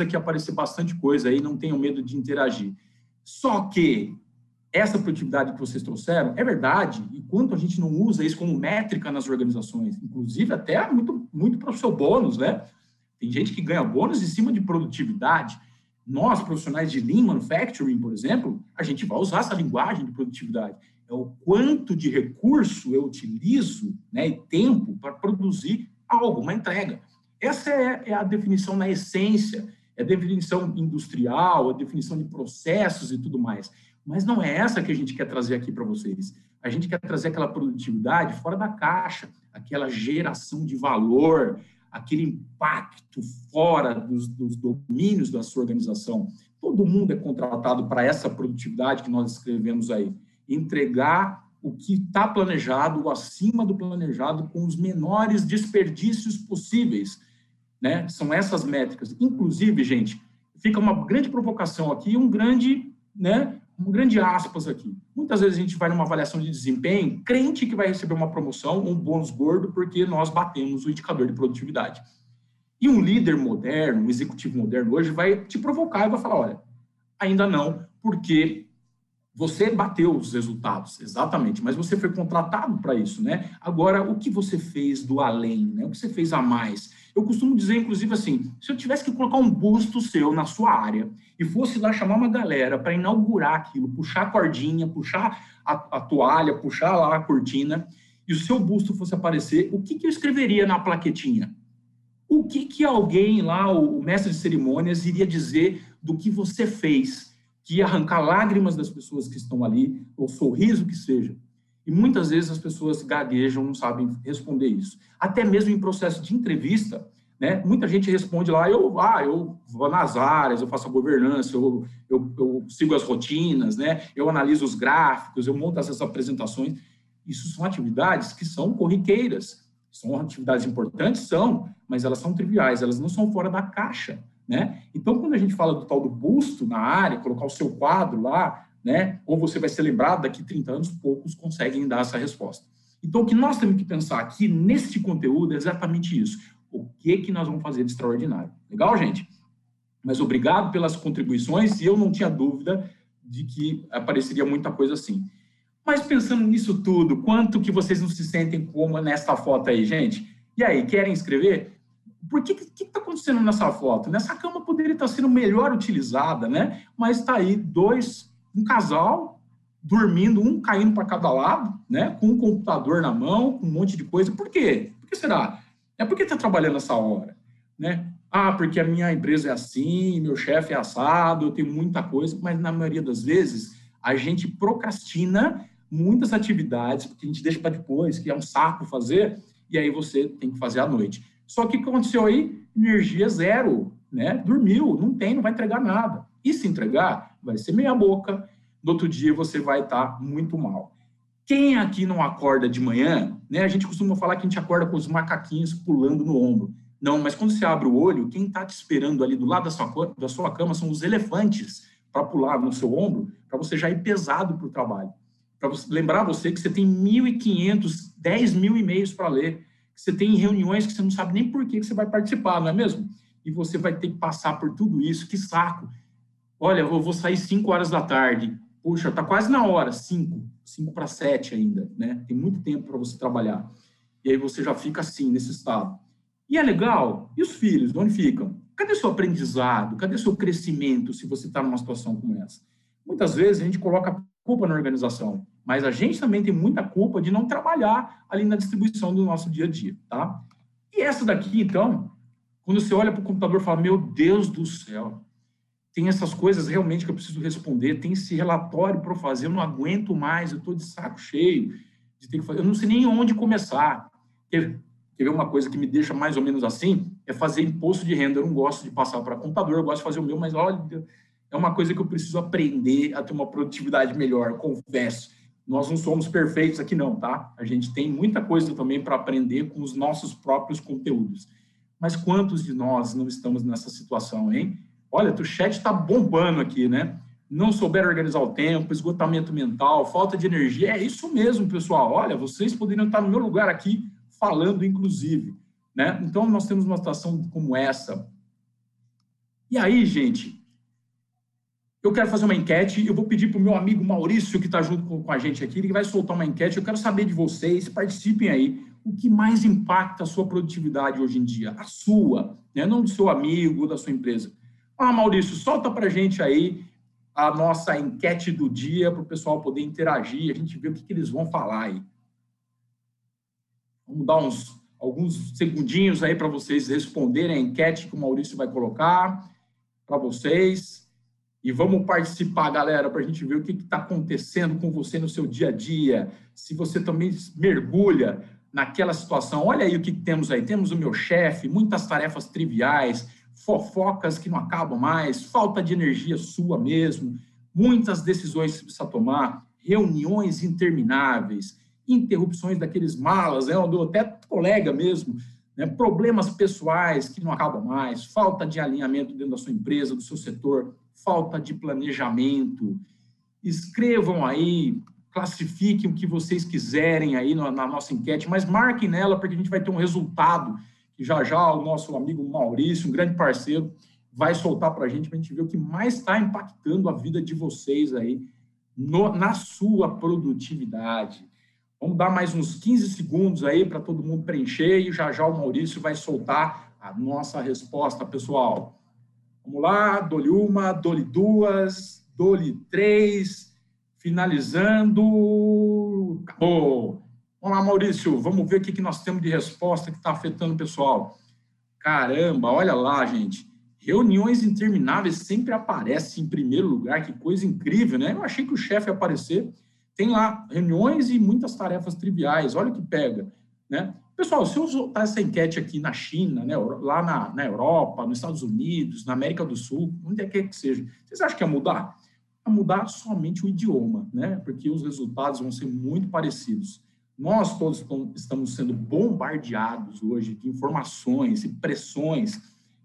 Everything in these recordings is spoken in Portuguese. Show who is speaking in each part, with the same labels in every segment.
Speaker 1: aqui aparecer bastante coisa aí, não tenham medo de interagir. Só que essa produtividade que vocês trouxeram é verdade, e quanto a gente não usa isso como métrica nas organizações, inclusive até muito, muito para o seu bônus, né? Tem gente que ganha bônus em cima de produtividade. Nós, profissionais de Lean Manufacturing, por exemplo, a gente vai usar essa linguagem de produtividade. É o quanto de recurso eu utilizo né, e tempo para produzir algo, uma entrega. Essa é, é a definição na essência, é definição industrial, a definição de processos e tudo mais. Mas não é essa que a gente quer trazer aqui para vocês. A gente quer trazer aquela produtividade fora da caixa, aquela geração de valor, aquele impacto fora dos, dos domínios da sua organização. Todo mundo é contratado para essa produtividade que nós escrevemos aí. Entregar o que está planejado, o acima do planejado, com os menores desperdícios possíveis. Né? São essas métricas. Inclusive, gente, fica uma grande provocação aqui, um grande né, um grande aspas aqui. Muitas vezes a gente vai numa avaliação de desempenho, crente que vai receber uma promoção, um bônus gordo, porque nós batemos o indicador de produtividade. E um líder moderno, um executivo moderno hoje vai te provocar e vai falar: olha, ainda não, porque você bateu os resultados, exatamente, mas você foi contratado para isso, né? Agora, o que você fez do além, né? O que você fez a mais? Eu costumo dizer, inclusive, assim: se eu tivesse que colocar um busto seu na sua área e fosse lá chamar uma galera para inaugurar aquilo, puxar a cordinha, puxar a, a, toalha, puxar lá a cortina, e o seu busto fosse aparecer, o que, que eu escreveria na plaquetinha? O que, que alguém lá, o mestre de cerimônias, iria dizer do que você fez? que ia arrancar lágrimas das pessoas que estão ali, ou sorriso que seja. E muitas vezes as pessoas gaguejam, não sabem responder isso. Até mesmo em processo de entrevista, né? Muita gente responde lá, eu, ah, eu vou nas áreas, eu faço a governança, eu, eu, eu sigo as rotinas, né? Eu analiso os gráficos, eu monto essas apresentações. Isso são atividades que são corriqueiras. São atividades importantes? São, mas elas são triviais, elas não são fora da caixa. Né? Então, quando a gente fala do tal do busto na área, colocar o seu quadro lá, né? ou você vai ser lembrado daqui a 30 anos, poucos conseguem dar essa resposta. Então, o que nós temos que pensar aqui neste conteúdo é exatamente isso. O que, que nós vamos fazer de extraordinário? Legal, gente? Mas obrigado pelas contribuições e eu não tinha dúvida de que apareceria muita coisa assim. Mas pensando nisso tudo, quanto que vocês não se sentem como nesta foto aí, gente? E aí, querem escrever? Por que que está acontecendo nessa foto? Nessa cama poderia estar sendo melhor utilizada, né? Mas está aí dois, um casal dormindo, um caindo para cada lado, né? Com um computador na mão, com um monte de coisa. Por quê? Por que será? É porque está trabalhando essa hora, né? Ah, porque a minha empresa é assim, meu chefe é assado, eu tenho muita coisa, mas na maioria das vezes a gente procrastina muitas atividades, porque a gente deixa para depois, que é um saco fazer, e aí você tem que fazer à noite. Só que o que aconteceu aí? Energia zero, né? Dormiu, não tem, não vai entregar nada. E se entregar, vai ser meia boca. No outro dia você vai estar muito mal. Quem aqui não acorda de manhã, né? A gente costuma falar que a gente acorda com os macaquinhos pulando no ombro. Não, mas quando você abre o olho, quem está te esperando ali do lado da sua, da sua cama são os elefantes para pular no seu ombro, para você já ir pesado para o trabalho. Para lembrar você que você tem 1.500, 10 mil e-mails para ler você tem reuniões que você não sabe nem por que você vai participar, não é mesmo? E você vai ter que passar por tudo isso, que saco. Olha, eu vou sair 5 horas da tarde. Puxa, tá quase na hora, 5, 5 para 7 ainda, né? Tem muito tempo para você trabalhar. E aí você já fica assim, nesse estado. E é legal. E os filhos, onde ficam? Cadê seu aprendizado? Cadê seu crescimento se você está numa situação como essa? Muitas vezes a gente coloca culpa na organização, mas a gente também tem muita culpa de não trabalhar ali na distribuição do nosso dia a dia, tá? E essa daqui, então, quando você olha para o computador e fala, meu Deus do céu, tem essas coisas realmente que eu preciso responder, tem esse relatório para fazer, eu não aguento mais, eu estou de saco cheio de ter que fazer, eu não sei nem onde começar. Quer, quer ver uma coisa que me deixa mais ou menos assim? É fazer imposto de renda. Eu não gosto de passar para computador, eu gosto de fazer o meu, mas olha, é uma coisa que eu preciso aprender a ter uma produtividade melhor, confesso. Nós não somos perfeitos aqui não, tá? A gente tem muita coisa também para aprender com os nossos próprios conteúdos. Mas quantos de nós não estamos nessa situação, hein? Olha, o chat está bombando aqui, né? Não souber organizar o tempo, esgotamento mental, falta de energia. É isso mesmo, pessoal. Olha, vocês poderiam estar no meu lugar aqui falando, inclusive. Né? Então, nós temos uma situação como essa, E aí, gente, eu quero fazer uma enquete. Eu vou pedir para o meu amigo Maurício, que está junto com a gente aqui, ele vai soltar uma enquete. Eu quero saber de vocês, participem aí. O que mais impacta a sua produtividade hoje em dia? A sua, né? não do seu amigo da sua empresa. Ah, Maurício, solta para a gente aí a nossa enquete do dia para o pessoal poder interagir, a gente ver o que, que eles vão falar aí. Vamos dar uns alguns segundinhos aí para vocês responderem a enquete que o Maurício vai colocar para vocês. E vamos participar, galera, para a gente ver o que está acontecendo com você no seu dia a dia. Se você também mergulha naquela situação. Olha aí o que temos aí. Temos o meu chefe, muitas tarefas triviais, fofocas que não acabam mais, falta de energia sua mesmo, muitas decisões que precisa tomar, reuniões intermináveis, interrupções daqueles malas, né, até colega mesmo, né, problemas pessoais que não acabam mais, falta de alinhamento dentro da sua empresa, do seu setor, falta de planejamento. Escrevam aí, classifiquem o que vocês quiserem aí na, na nossa enquete, mas marquem nela, porque a gente vai ter um resultado que já já o nosso amigo Maurício, um grande parceiro, vai soltar para a gente, para a gente ver o que mais está impactando a vida de vocês aí no, na sua produtividade. Vamos dar mais uns 15 segundos aí para todo mundo preencher e já já o Maurício vai soltar a nossa resposta, pessoal. Vamos lá, dole uma, dole duas, dole três, finalizando. Acabou. Vamos lá, Maurício, vamos ver o que nós temos de resposta que está afetando o pessoal. Caramba, olha lá, gente. Reuniões intermináveis sempre aparecem em primeiro lugar, que coisa incrível, né? Eu achei que o chefe ia aparecer tem lá reuniões e muitas tarefas triviais. Olha o que pega, né? Pessoal, se eu soltar essa enquete aqui na China, né, lá na, na Europa, nos Estados Unidos, na América do Sul, onde é que, é que seja, vocês acham que ia mudar? Ia mudar somente o idioma, né? Porque os resultados vão ser muito parecidos. Nós todos estamos sendo bombardeados hoje de informações e pressões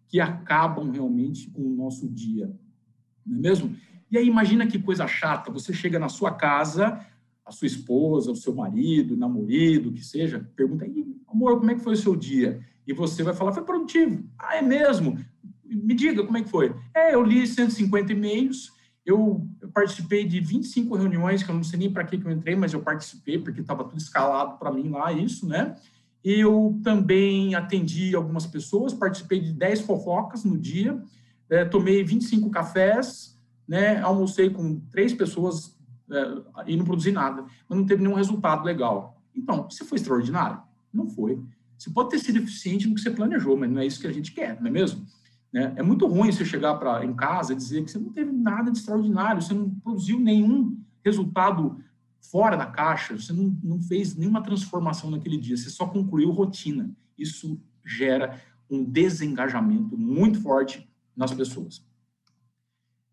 Speaker 1: que acabam realmente com o nosso dia, não é mesmo? E aí imagina que coisa chata, você chega na sua casa, a sua esposa, o seu marido, namorado, que seja, pergunta aí, amor, como é que foi o seu dia? E você vai falar, foi produtivo. Ah, é mesmo? Me diga como é que foi. É, eu li 150 e-mails, eu, eu participei de 25 reuniões, que eu não sei nem para que, que eu entrei, mas eu participei, porque estava tudo escalado para mim lá, isso, né? Eu também atendi algumas pessoas, participei de 10 fofocas no dia, é, tomei 25 cafés, né, almocei com três pessoas é, e não produzi nada, mas não teve nenhum resultado legal. Então, você foi extraordinário? Não foi. Você pode ter sido eficiente no que você planejou, mas não é isso que a gente quer, não é mesmo? Né? É muito ruim você chegar para em casa e dizer que você não teve nada de extraordinário, você não produziu nenhum resultado fora da caixa, você não, não fez nenhuma transformação naquele dia, você só concluiu rotina. Isso gera um desengajamento muito forte nas pessoas.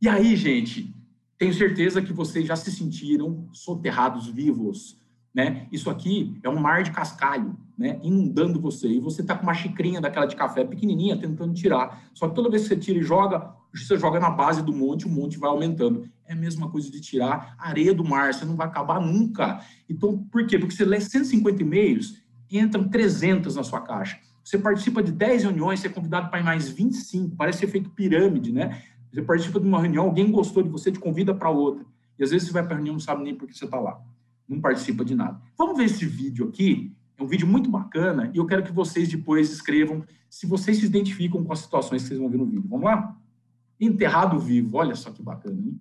Speaker 1: E aí, gente, tenho certeza que vocês já se sentiram soterrados vivos, né? Isso aqui é um mar de cascalho, né? Inundando você. E você tá com uma xicrinha daquela de café pequenininha tentando tirar. Só que toda vez que você tira e joga, você joga na base do monte, o monte vai aumentando. É a mesma coisa de tirar areia do mar, você não vai acabar nunca. Então, por quê? Porque você lê 150 e-mails, entram 300 na sua caixa. Você participa de 10 reuniões, você é convidado para mais 25, parece efeito pirâmide, né? Você participa de uma reunião, alguém gostou de você, te convida para outra. E às vezes você vai para a reunião e não sabe nem por que você está lá. Não participa de nada. Vamos ver esse vídeo aqui. É um vídeo muito bacana e eu quero que vocês depois escrevam se vocês se identificam com as situações que vocês vão ver no vídeo. Vamos lá? Enterrado vivo. Olha só que bacana, hein?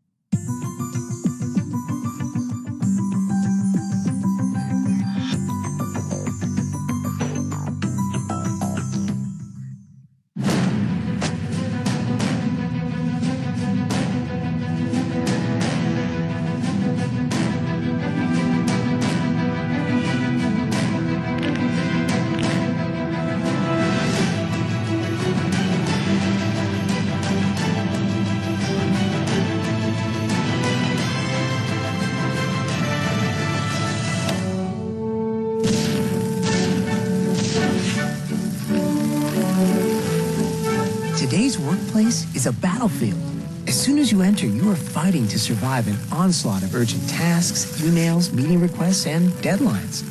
Speaker 2: A battlefield. As soon as you enter, you are fighting to survive an onslaught of urgent tasks, emails, meeting requests, and deadlines.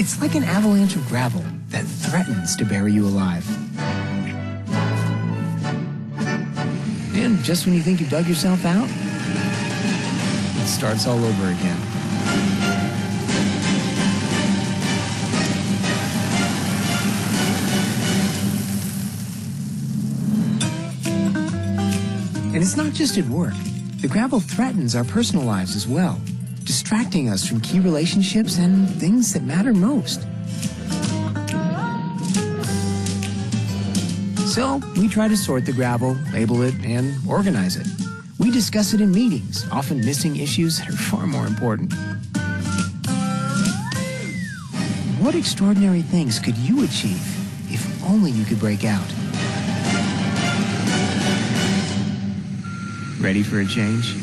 Speaker 2: It's like an avalanche of gravel that threatens to bury you alive. And just when you think you've dug yourself out, it starts all over again. And it's not just at work. The gravel threatens our personal lives as well, distracting us from key relationships and things that matter most. So we try to sort the gravel, label it, and organize it. We discuss it in meetings, often missing issues that are far more important. What extraordinary things could you achieve if only you could break out? Ready for a change?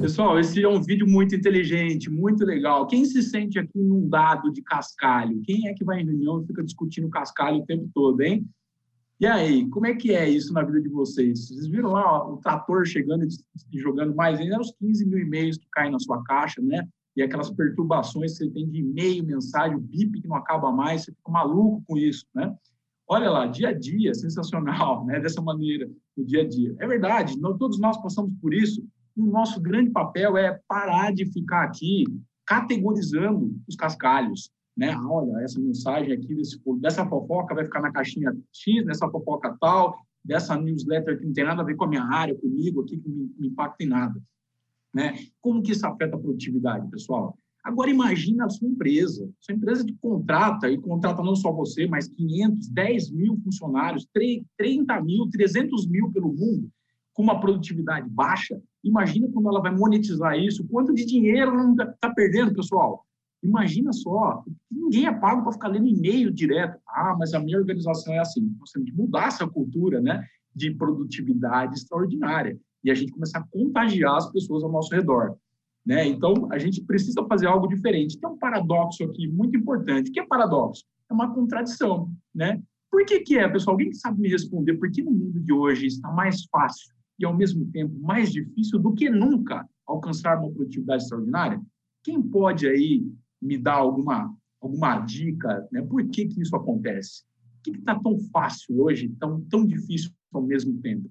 Speaker 1: Pessoal, esse é um vídeo muito inteligente, muito legal. Quem se sente aqui inundado de cascalho? Quem é que vai em reunião e fica discutindo cascalho o tempo todo, hein? E aí, como é que é isso na vida de vocês? Vocês viram lá ó, o trator chegando e jogando mais ainda os 15 mil e-mails que caem na sua caixa, né? E aquelas perturbações que você tem de e-mail, mensagem, bip que não acaba mais, você fica maluco com isso, né? Olha lá, dia a dia, sensacional, né? Dessa maneira, no dia a dia. É verdade, nós, todos nós passamos por isso. E o nosso grande papel é parar de ficar aqui categorizando os cascalhos, né? Ah, olha, essa mensagem aqui desse, dessa fofoca vai ficar na caixinha X, nessa fofoca tal, dessa newsletter que não tem nada a ver com a minha área, comigo aqui, que não me impacta em nada. Né? Como que isso afeta a produtividade, pessoal? Agora imagina a sua empresa, sua empresa que contrata, e contrata não só você, mas 500, 10 mil funcionários, 30 mil, 300 mil pelo mundo, com uma produtividade baixa. Imagina quando ela vai monetizar isso, quanto de dinheiro ela está tá perdendo, pessoal. Imagina só, ninguém é pago para ficar lendo e-mail direto. Ah, mas a minha organização é assim. Nós temos que mudar essa cultura né, de produtividade extraordinária e a gente começar a contagiar as pessoas ao nosso redor. Né? Então, a gente precisa fazer algo diferente. Tem um paradoxo aqui muito importante. O que é paradoxo? É uma contradição. Né? Por que, que é, pessoal? Alguém sabe me responder por que no mundo de hoje está mais fácil e, ao mesmo tempo, mais difícil do que nunca alcançar uma produtividade extraordinária? Quem pode aí me dar alguma, alguma dica? Né? Por que, que isso acontece? Por que está tão fácil hoje, tão, tão difícil ao mesmo tempo?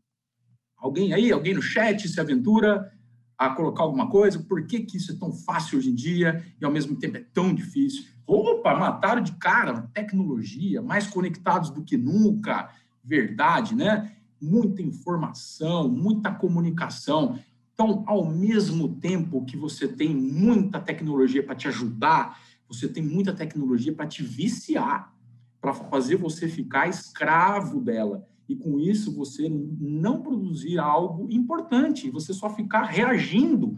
Speaker 1: Alguém aí, alguém no chat se aventura a colocar alguma coisa, por que, que isso é tão fácil hoje em dia e ao mesmo tempo é tão difícil? Opa, mataram de cara, tecnologia, mais conectados do que nunca, verdade, né? Muita informação, muita comunicação. Então, ao mesmo tempo que você tem muita tecnologia para te ajudar, você tem muita tecnologia para te viciar, para fazer você ficar escravo dela e com isso você não produzir algo importante, você só ficar reagindo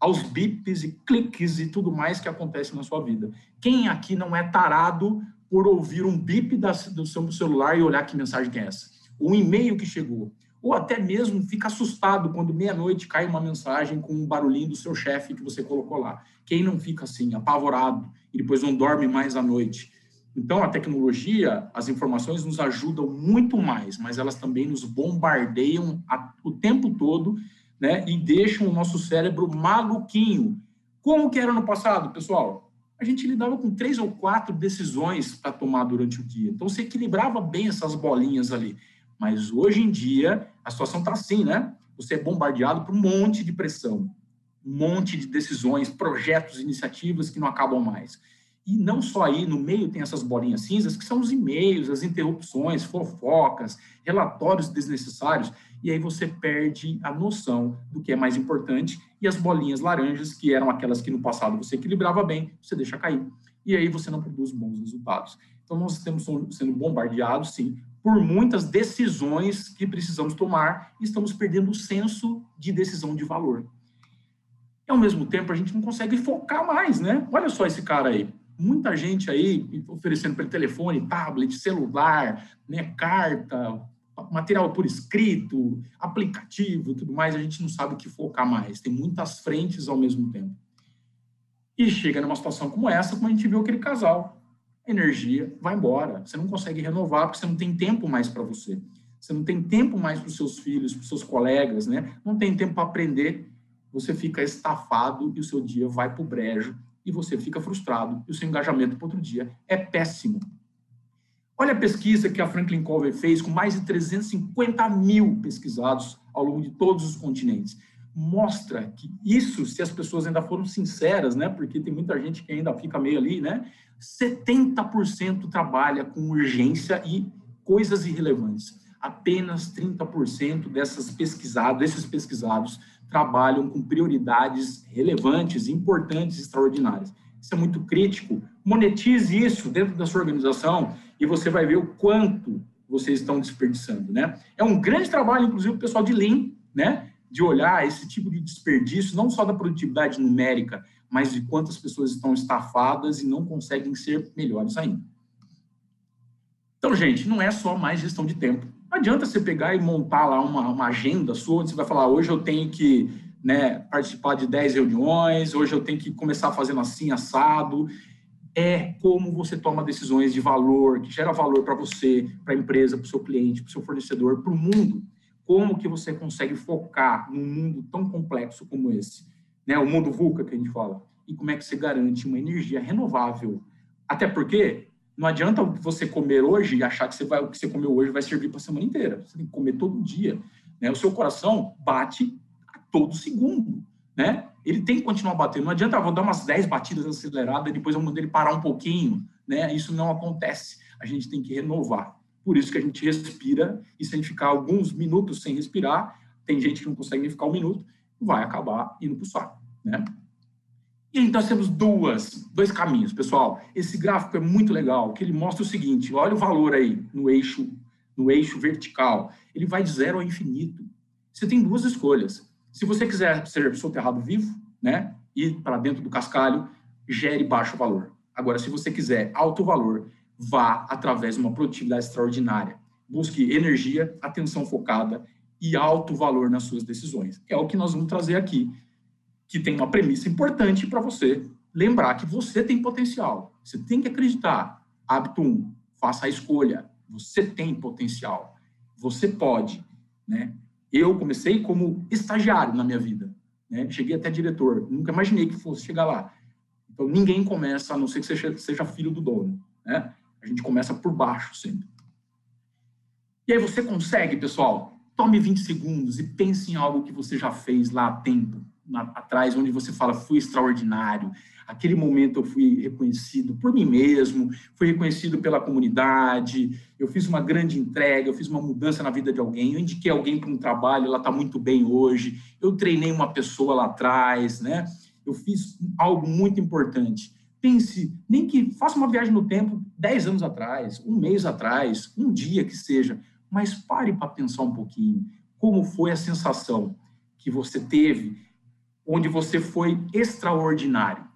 Speaker 1: aos bips e cliques e tudo mais que acontece na sua vida. Quem aqui não é tarado por ouvir um bip do seu celular e olhar que mensagem que é essa? Um e-mail que chegou. Ou até mesmo fica assustado quando meia-noite cai uma mensagem com um barulhinho do seu chefe que você colocou lá. Quem não fica assim, apavorado, e depois não dorme mais à noite? Então, a tecnologia, as informações nos ajudam muito mais, mas elas também nos bombardeiam a, o tempo todo, né? E deixam o nosso cérebro maluquinho. Como que era no passado, pessoal? A gente lidava com três ou quatro decisões para tomar durante o dia. Então, você equilibrava bem essas bolinhas ali. Mas hoje em dia, a situação está assim, né? Você é bombardeado por um monte de pressão, um monte de decisões, projetos, iniciativas que não acabam mais. E não só aí, no meio tem essas bolinhas cinzas, que são os e-mails, as interrupções, fofocas, relatórios desnecessários, e aí você perde a noção do que é mais importante, e as bolinhas laranjas, que eram aquelas que no passado você equilibrava bem, você deixa cair. E aí você não produz bons resultados. Então, nós estamos sendo bombardeados, sim, por muitas decisões que precisamos tomar e estamos perdendo o senso de decisão de valor. E, ao mesmo tempo, a gente não consegue focar mais, né? Olha só esse cara aí muita gente aí oferecendo pelo telefone, tablet, celular, né, carta, material por escrito, aplicativo, tudo mais, a gente não sabe o que focar mais. Tem muitas frentes ao mesmo tempo. E chega numa situação como essa, como a gente viu aquele casal. Energia vai embora. Você não consegue renovar porque você não tem tempo mais para você. Você não tem tempo mais para os seus filhos, para os seus colegas, né? Não tem tempo para aprender. Você fica estafado e o seu dia vai para o brejo e você fica frustrado e o seu engajamento para outro dia é péssimo. Olha a pesquisa que a Franklin Covey fez com mais de 350 mil pesquisados ao longo de todos os continentes. Mostra que isso, se as pessoas ainda foram sinceras, né? Porque tem muita gente que ainda fica meio ali, né? 70% trabalha com urgência e coisas irrelevantes. Apenas 30% dessas pesquisados, desses pesquisados trabalham com prioridades relevantes, importantes, extraordinárias. Isso é muito crítico. Monetize isso dentro da sua organização e você vai ver o quanto vocês estão desperdiçando, né? É um grande trabalho, inclusive, o pessoal de Lean, né? De olhar esse tipo de desperdício, não só da produtividade numérica, mas de quantas pessoas estão estafadas e não conseguem ser melhores ainda. Então, gente, não é só mais gestão de tempo. Não adianta você pegar e montar lá uma, uma agenda sua, onde você vai falar, hoje eu tenho que né, participar de 10 reuniões, hoje eu tenho que começar fazendo assim, assado. É como você toma decisões de valor, que gera valor para você, para a empresa, para o seu cliente, para o seu fornecedor, para o mundo. Como que você consegue focar num mundo tão complexo como esse? Né, o mundo VUCA que a gente fala. E como é que você garante uma energia renovável? Até porque não adianta você comer hoje e achar que você vai, o que você comeu hoje vai servir para a semana inteira. Você tem que comer todo dia. Né? O seu coração bate todo segundo, né? Ele tem que continuar batendo. Não adianta, ah, vou dar umas 10 batidas aceleradas e depois eu mando ele parar um pouquinho, né? Isso não acontece. A gente tem que renovar. Por isso que a gente respira e se a gente ficar alguns minutos sem respirar, tem gente que não consegue nem ficar um minuto, vai acabar indo para o saco, né? E então nós temos duas, dois caminhos, pessoal. Esse gráfico é muito legal, que ele mostra o seguinte, olha o valor aí no eixo, no eixo vertical. Ele vai de zero ao infinito. Você tem duas escolhas. Se você quiser ser soterrado vivo, né, ir para dentro do cascalho, gere baixo valor. Agora, se você quiser alto valor, vá através de uma produtividade extraordinária. Busque energia, atenção focada e alto valor nas suas decisões. É o que nós vamos trazer aqui, que tem uma premissa importante para você lembrar que você tem potencial. Você tem que acreditar. Hábito 1, um, faça a escolha. Você tem potencial. Você pode, né? Eu comecei como estagiário na minha vida, né? Cheguei até diretor, nunca imaginei que fosse chegar lá. Então ninguém começa, a não ser que seja, seja filho do dono, né? A gente começa por baixo sempre. E aí você consegue, pessoal? Tome 20 segundos e pense em algo que você já fez lá há tempo, atrás, onde você fala, fui extraordinário, aquele momento eu fui reconhecido por mim mesmo, fui reconhecido pela comunidade, eu fiz uma grande entrega, eu fiz uma mudança na vida de alguém, eu indiquei alguém para um trabalho, ela está muito bem hoje, eu treinei uma pessoa lá atrás, né? Eu fiz algo muito importante. Pense, nem que faça uma viagem no tempo 10 anos atrás, um mês atrás, um dia que seja, mas pare para pensar um pouquinho como foi a sensação que você teve, onde você foi extraordinário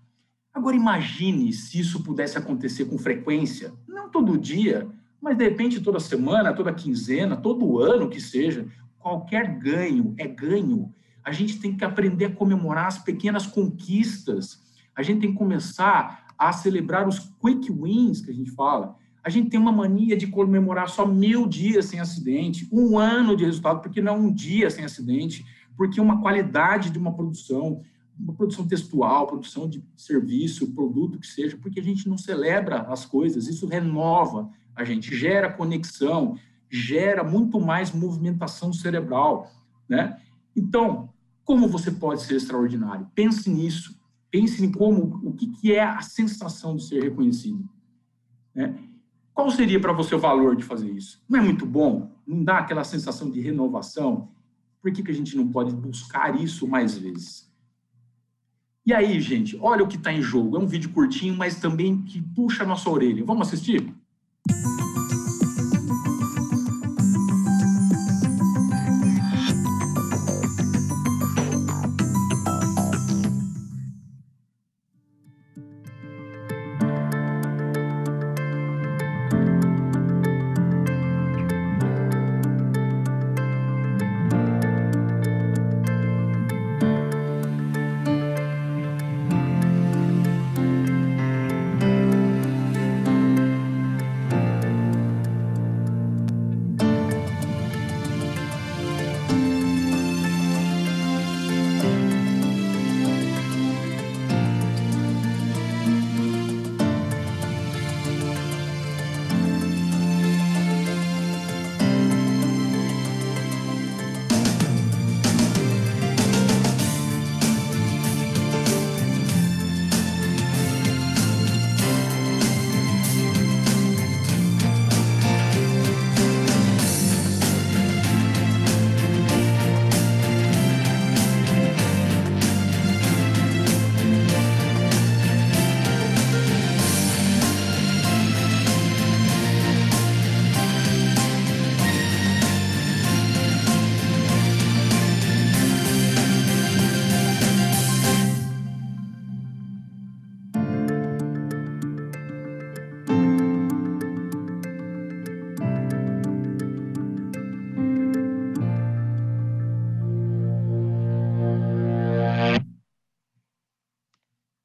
Speaker 1: Agora imagine se isso pudesse acontecer com frequência, não todo dia, mas de repente toda semana, toda quinzena, todo ano que seja, qualquer ganho é ganho. A gente tem que aprender a comemorar as pequenas conquistas. A gente tem que começar a celebrar os quick wins que a gente fala. A gente tem uma mania de comemorar só mil dias sem acidente, um ano de resultado, porque não é um dia sem acidente, porque uma qualidade de uma produção, uma produção textual, produção de serviço, produto que seja, porque a gente não celebra as coisas, isso renova a gente, gera conexão, gera muito mais movimentação cerebral, né? Então, como você pode ser extraordinário? Pense nisso, pense em como, o que, que é a sensação de ser reconhecido, né? Qual seria para você o valor de fazer isso? Não é muito bom? Não dá aquela sensação de renovação? Por que, que a gente não pode buscar isso mais vezes? E aí, gente, olha o que está em jogo. É um vídeo curtinho, mas também que puxa a nossa orelha. Vamos assistir?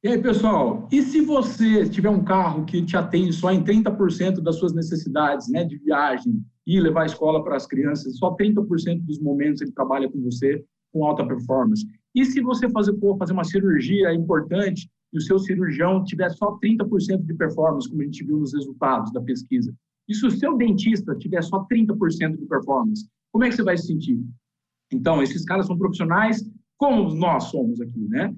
Speaker 1: E aí, pessoal, e se você tiver um carro que te atende só em 30% das suas necessidades, né, de viagem, e levar a escola para as crianças, só 30% dos momentos ele trabalha com você com alta performance. E se você fazer, for fazer uma cirurgia importante e o seu cirurgião tiver só 30% de performance, como a gente viu nos resultados da pesquisa, e se o seu dentista tiver só 30% de performance, como é que você vai se sentir? Então, esses caras são profissionais como nós somos aqui, né?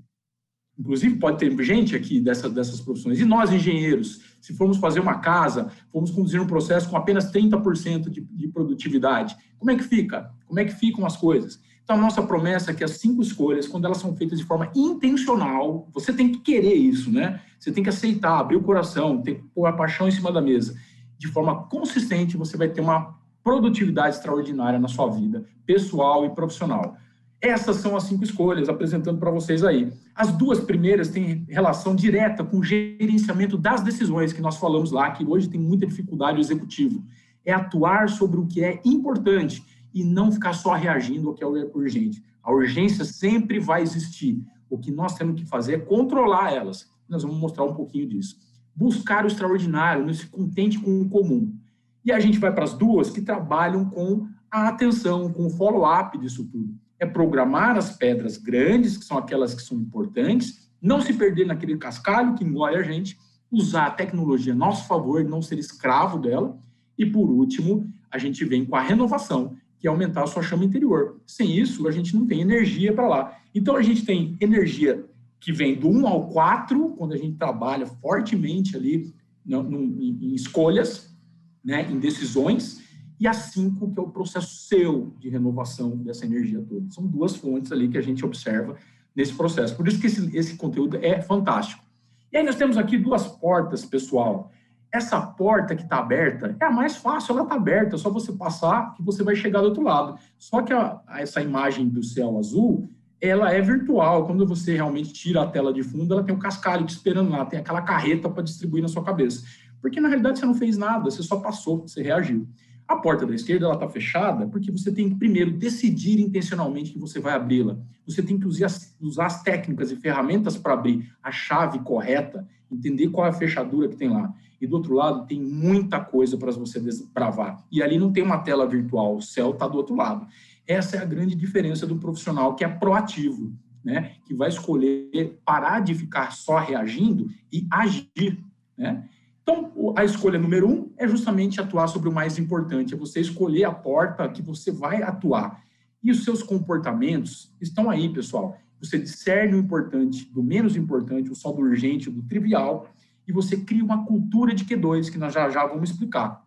Speaker 1: Inclusive, pode ter gente aqui dessa, dessas profissões. E nós, engenheiros, se formos fazer uma casa, formos conduzir um processo com apenas 30% de, de produtividade, como é que fica? Como é que ficam as coisas? Então, a nossa promessa é que as cinco escolhas, quando elas são feitas de forma intencional, você tem que querer isso, né? Você tem que aceitar, abrir o coração, tem que pôr a paixão em cima da mesa. De forma consistente, você vai ter uma produtividade extraordinária na sua vida, pessoal e profissional. Essas são as cinco escolhas, apresentando para vocês aí. As duas primeiras têm relação direta com o gerenciamento das decisões que nós falamos lá, que hoje tem muita dificuldade o executivo. É atuar sobre o que é importante e não ficar só reagindo ao que é urgente. A urgência sempre vai existir. O que nós temos que fazer é controlar elas. Nós vamos mostrar um pouquinho disso. Buscar o extraordinário, não se contente com o comum. E a gente vai para as duas que trabalham com a atenção, com o follow-up disso tudo é programar as pedras grandes, que são aquelas que são importantes, não se perder naquele cascalho que engole a gente, usar a tecnologia a nosso favor, não ser escravo dela, e por último, a gente vem com a renovação, que é aumentar a sua chama interior. Sem isso, a gente não tem energia para lá. Então, a gente tem energia que vem do 1 ao 4, quando a gente trabalha fortemente ali no, no, em escolhas, né, em decisões, e a 5, que é o processo seu de renovação dessa energia toda. São duas fontes ali que a gente observa nesse processo. Por isso que esse, esse conteúdo é fantástico. E aí nós temos aqui duas portas, pessoal. Essa porta que está aberta é a mais fácil, ela está aberta, é só você passar que você vai chegar do outro lado. Só que a, essa imagem do céu azul, ela é virtual. Quando você realmente tira a tela de fundo, ela tem um cascalho te esperando lá, tem aquela carreta para distribuir na sua cabeça. Porque na realidade você não fez nada, você só passou, você reagiu. A porta da esquerda ela está fechada porque você tem que primeiro decidir intencionalmente que você vai abri-la. Você tem que usar as, técnicas e ferramentas para abrir a chave correta, entender qual é a fechadura que tem lá. E do outro lado tem muita coisa para você desbravar. E ali não tem uma tela virtual, o céu está do outro lado. Essa é a grande diferença do profissional que é proativo, né? Que vai escolher parar de ficar só reagindo e agir, né? Então, a escolha número um é justamente atuar sobre o mais importante, é você escolher a porta que você vai atuar. E os seus comportamentos estão aí, pessoal. Você discerne o importante do menos importante, o só do urgente, do trivial, e você cria uma cultura de Q2, que nós já já vamos explicar.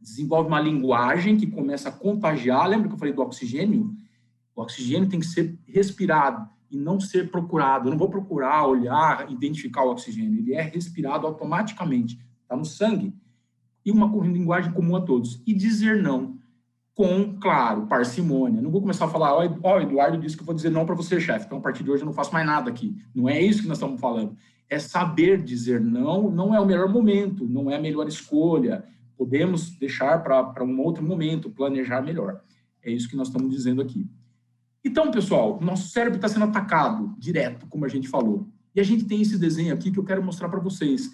Speaker 1: Desenvolve uma linguagem que começa a contagiar. Lembra que eu falei do oxigênio? O oxigênio tem que ser respirado e não ser procurado. Eu não vou procurar, olhar, identificar o oxigênio. Ele é respirado automaticamente está no sangue, e uma linguagem comum a todos. E dizer não com, claro, parcimônia. Não vou começar a falar, ó, oh, Eduardo disse que eu vou dizer não para você, chefe, então a partir de hoje eu não faço mais nada aqui. Não é isso que nós estamos falando. É saber dizer não, não é o melhor momento, não é a melhor escolha. Podemos deixar para um outro momento, planejar melhor. É isso que nós estamos dizendo aqui. Então, pessoal, nosso cérebro está sendo atacado direto, como a gente falou. E a gente tem esse desenho aqui que eu quero mostrar para vocês.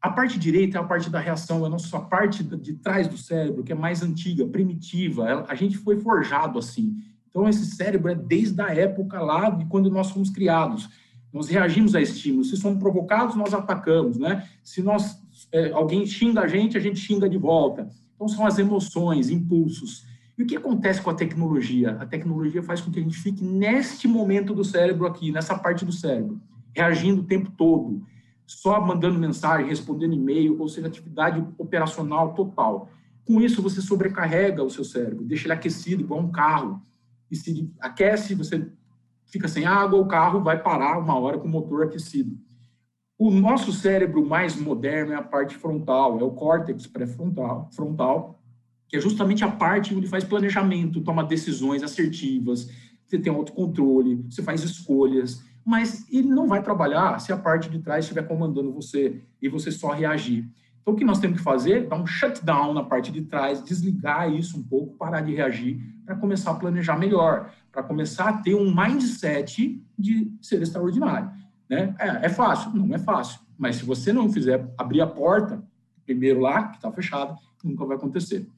Speaker 1: A parte direita é a parte da reação, é a nossa parte de trás do cérebro, que é mais antiga, primitiva. A gente foi forjado assim. Então, esse cérebro é desde a época lá de quando nós fomos criados. Nós reagimos a estímulos. Se somos provocados, nós atacamos, né? Se nós, é, alguém xinga a gente, a gente xinga de volta. Então, são as emoções, impulsos. E o que acontece com a tecnologia? A tecnologia faz com que a gente fique neste momento do cérebro aqui, nessa parte do cérebro, reagindo o tempo todo só mandando mensagem, respondendo e-mail, ou seja, atividade operacional total. Com isso, você sobrecarrega o seu cérebro, deixa ele aquecido, igual um carro. E se aquece, você fica sem água, o carro vai parar uma hora com o motor aquecido. O nosso cérebro mais moderno é a parte frontal, é o córtex pré-frontal, frontal, que é justamente a parte onde faz planejamento, toma decisões assertivas, você tem autocontrole, você faz escolhas mas ele não vai trabalhar se a parte de trás estiver comandando você e você só reagir. Então, o que nós temos que fazer? Dar um shutdown na parte de trás, desligar isso um pouco, parar de reagir, para começar a planejar melhor, para começar a ter um mindset de ser extraordinário. Né? É, é fácil? Não é fácil. Mas se você não fizer abrir a porta, primeiro lá, que está fechado, nunca vai acontecer.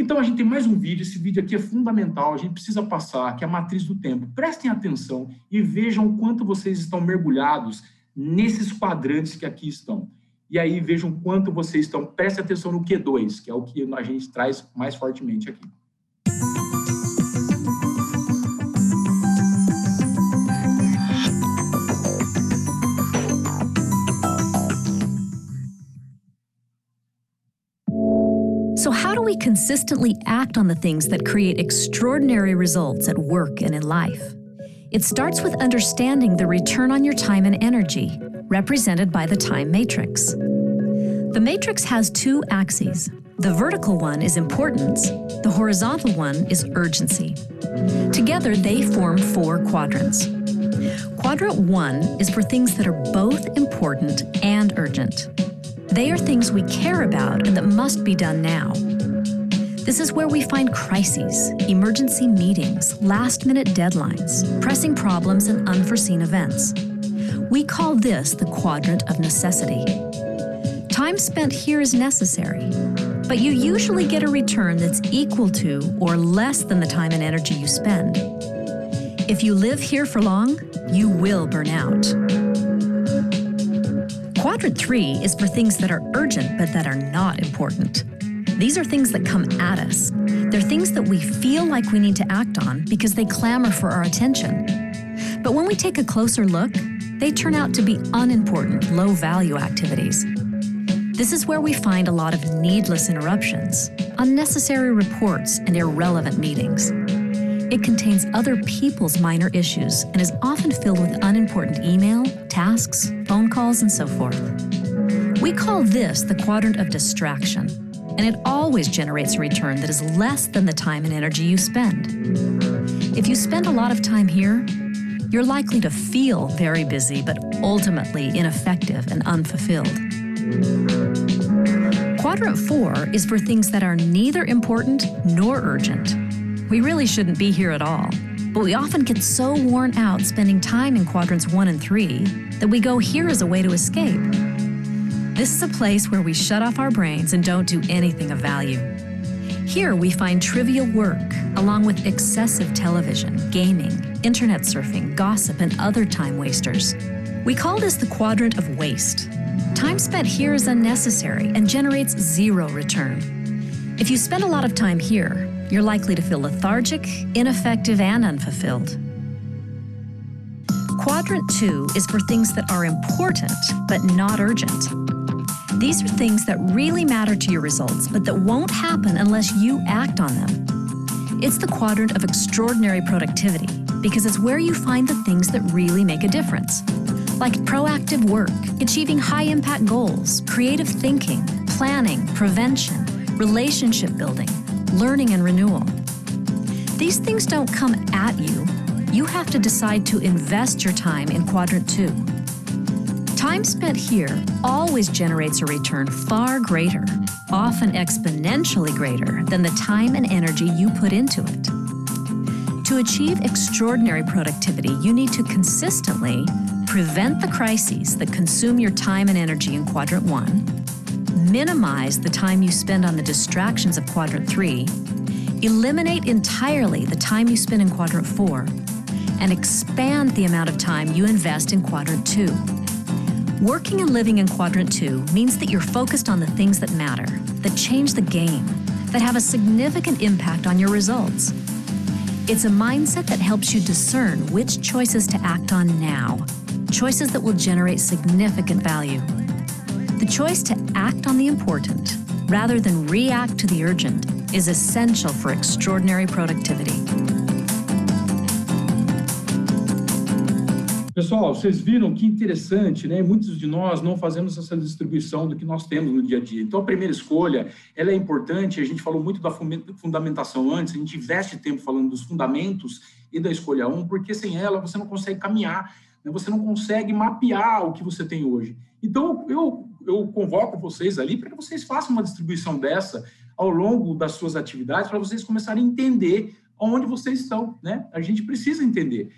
Speaker 1: Então, a gente tem mais um vídeo. Esse vídeo aqui é fundamental. A gente precisa passar, que é a matriz do tempo. Prestem atenção e vejam o quanto vocês estão mergulhados nesses quadrantes que aqui estão. E aí vejam quanto vocês estão. Prestem atenção no Q2, que é o que a gente traz mais fortemente aqui.
Speaker 3: Consistently act on the things that create extraordinary results at work and in life? It starts with understanding the return on your time and energy, represented by the time matrix. The matrix has two axes. The vertical one is importance, the horizontal one is urgency. Together, they form four quadrants. Quadrant one is for things that are both important and urgent. They are things we care about and that must be done now. This is where we find crises, emergency meetings, last minute deadlines, pressing problems, and unforeseen events. We call this the quadrant of necessity. Time spent here is necessary, but you usually get a return that's equal to or less than the time and energy you spend. If you live here for long, you will burn out. Quadrant three is for things that are urgent but that are not important. These are things that come at us. They're things that we feel like we need to act on because they clamor for our attention. But when we take a closer look, they turn out to be unimportant, low value activities. This is where we find a lot of needless interruptions, unnecessary reports, and irrelevant meetings. It contains other people's minor issues and is often filled with unimportant email, tasks, phone calls, and so forth. We call this the quadrant of distraction, and it always generates a return that is less than the time and energy you spend. If you spend a lot of time here, you're likely to feel very busy, but ultimately ineffective and unfulfilled. Quadrant four is for things that are neither important nor urgent we really shouldn't be here at all. But we often get so worn out spending time in quadrants one and three that we go here as a way to escape. This is a place where we shut off our brains and don't do anything of value. Here we find trivial work, along with excessive television, gaming, internet surfing, gossip, and other time wasters. We call this the quadrant of waste. Time spent here is unnecessary and generates zero return. If you spend a lot of time here, you're likely to feel lethargic, ineffective, and unfulfilled. Quadrant two is for things that are important but not urgent. These are things that really matter to your results, but that won't happen unless you act on them. It's the quadrant of extraordinary productivity because it's where you find the things that really make a difference, like proactive work, achieving high impact goals, creative thinking, planning, prevention, relationship building, learning and renewal. These things don't come at you. You have to decide to invest your time in quadrant two. Time spent here always generates a return far greater, often exponentially greater, than the time and energy you put into it. To achieve extraordinary productivity, you need to consistently prevent the crises that consume your time and energy in quadrant one, minimize the time you spend on the distractions of quadrant three, eliminate entirely the time you spend in quadrant four, and expand the amount of time you invest in quadrant two. Working and living in quadrant two means that you're focused on the things that matter, that change the game, that have a significant impact on your results. It's a mindset that helps you discern which choices to act on now, choices that will generate significant value. The choice to act on the important rather than react to the urgent is essential for extraordinary productivity.
Speaker 1: Pessoal, vocês viram que interessante, né? Muitos de nós não fazemos essa distribuição do que nós temos no dia a dia. Então, a primeira escolha, ela é importante. A gente falou muito da fundamentação antes. A gente investe tempo falando dos fundamentos e da escolha 1, porque sem ela você não consegue caminhar, né? você não consegue mapear o que você tem hoje. Então, eu eu convoco vocês ali para que vocês façam uma distribuição dessa ao longo das suas atividades, para vocês começarem a entender onde vocês estão, né? A gente precisa entender.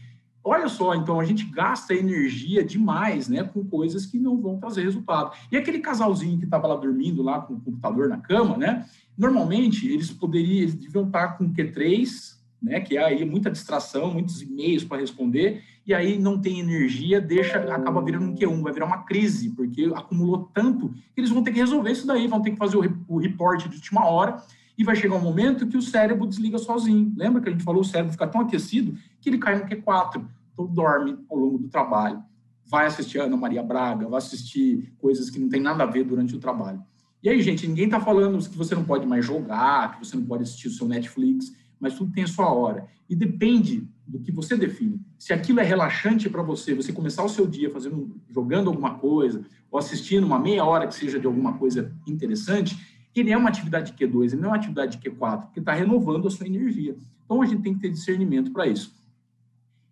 Speaker 1: Olha só, então a gente gasta energia demais, né, com coisas que não vão trazer resultado. E aquele casalzinho que estava lá dormindo lá com o computador na cama, né? Normalmente eles poderiam, eles deviam estar com Q3, né, que é aí muita distração, muitos e-mails para responder, e aí não tem energia, deixa, acaba virando um Q1, vai virar uma crise, porque acumulou tanto que eles vão ter que resolver isso daí, vão ter que fazer o, o reporte de última hora, e vai chegar um momento que o cérebro desliga sozinho. Lembra que a gente falou, o cérebro fica tão aquecido que ele cai no Q4, então dorme ao longo do trabalho. Vai assistir Ana Maria Braga, vai assistir coisas que não tem nada a ver durante o trabalho. E aí, gente, ninguém está falando que você não pode mais jogar, que você não pode assistir o seu Netflix, mas tudo tem a sua hora. E depende do que você define. Se aquilo é relaxante para você, você começar o seu dia fazendo, jogando alguma coisa, ou assistindo uma meia hora que seja de alguma coisa interessante, ele é uma atividade Q2, ele não é uma atividade Q4, porque está renovando a sua energia. Então, a gente tem que ter discernimento para isso.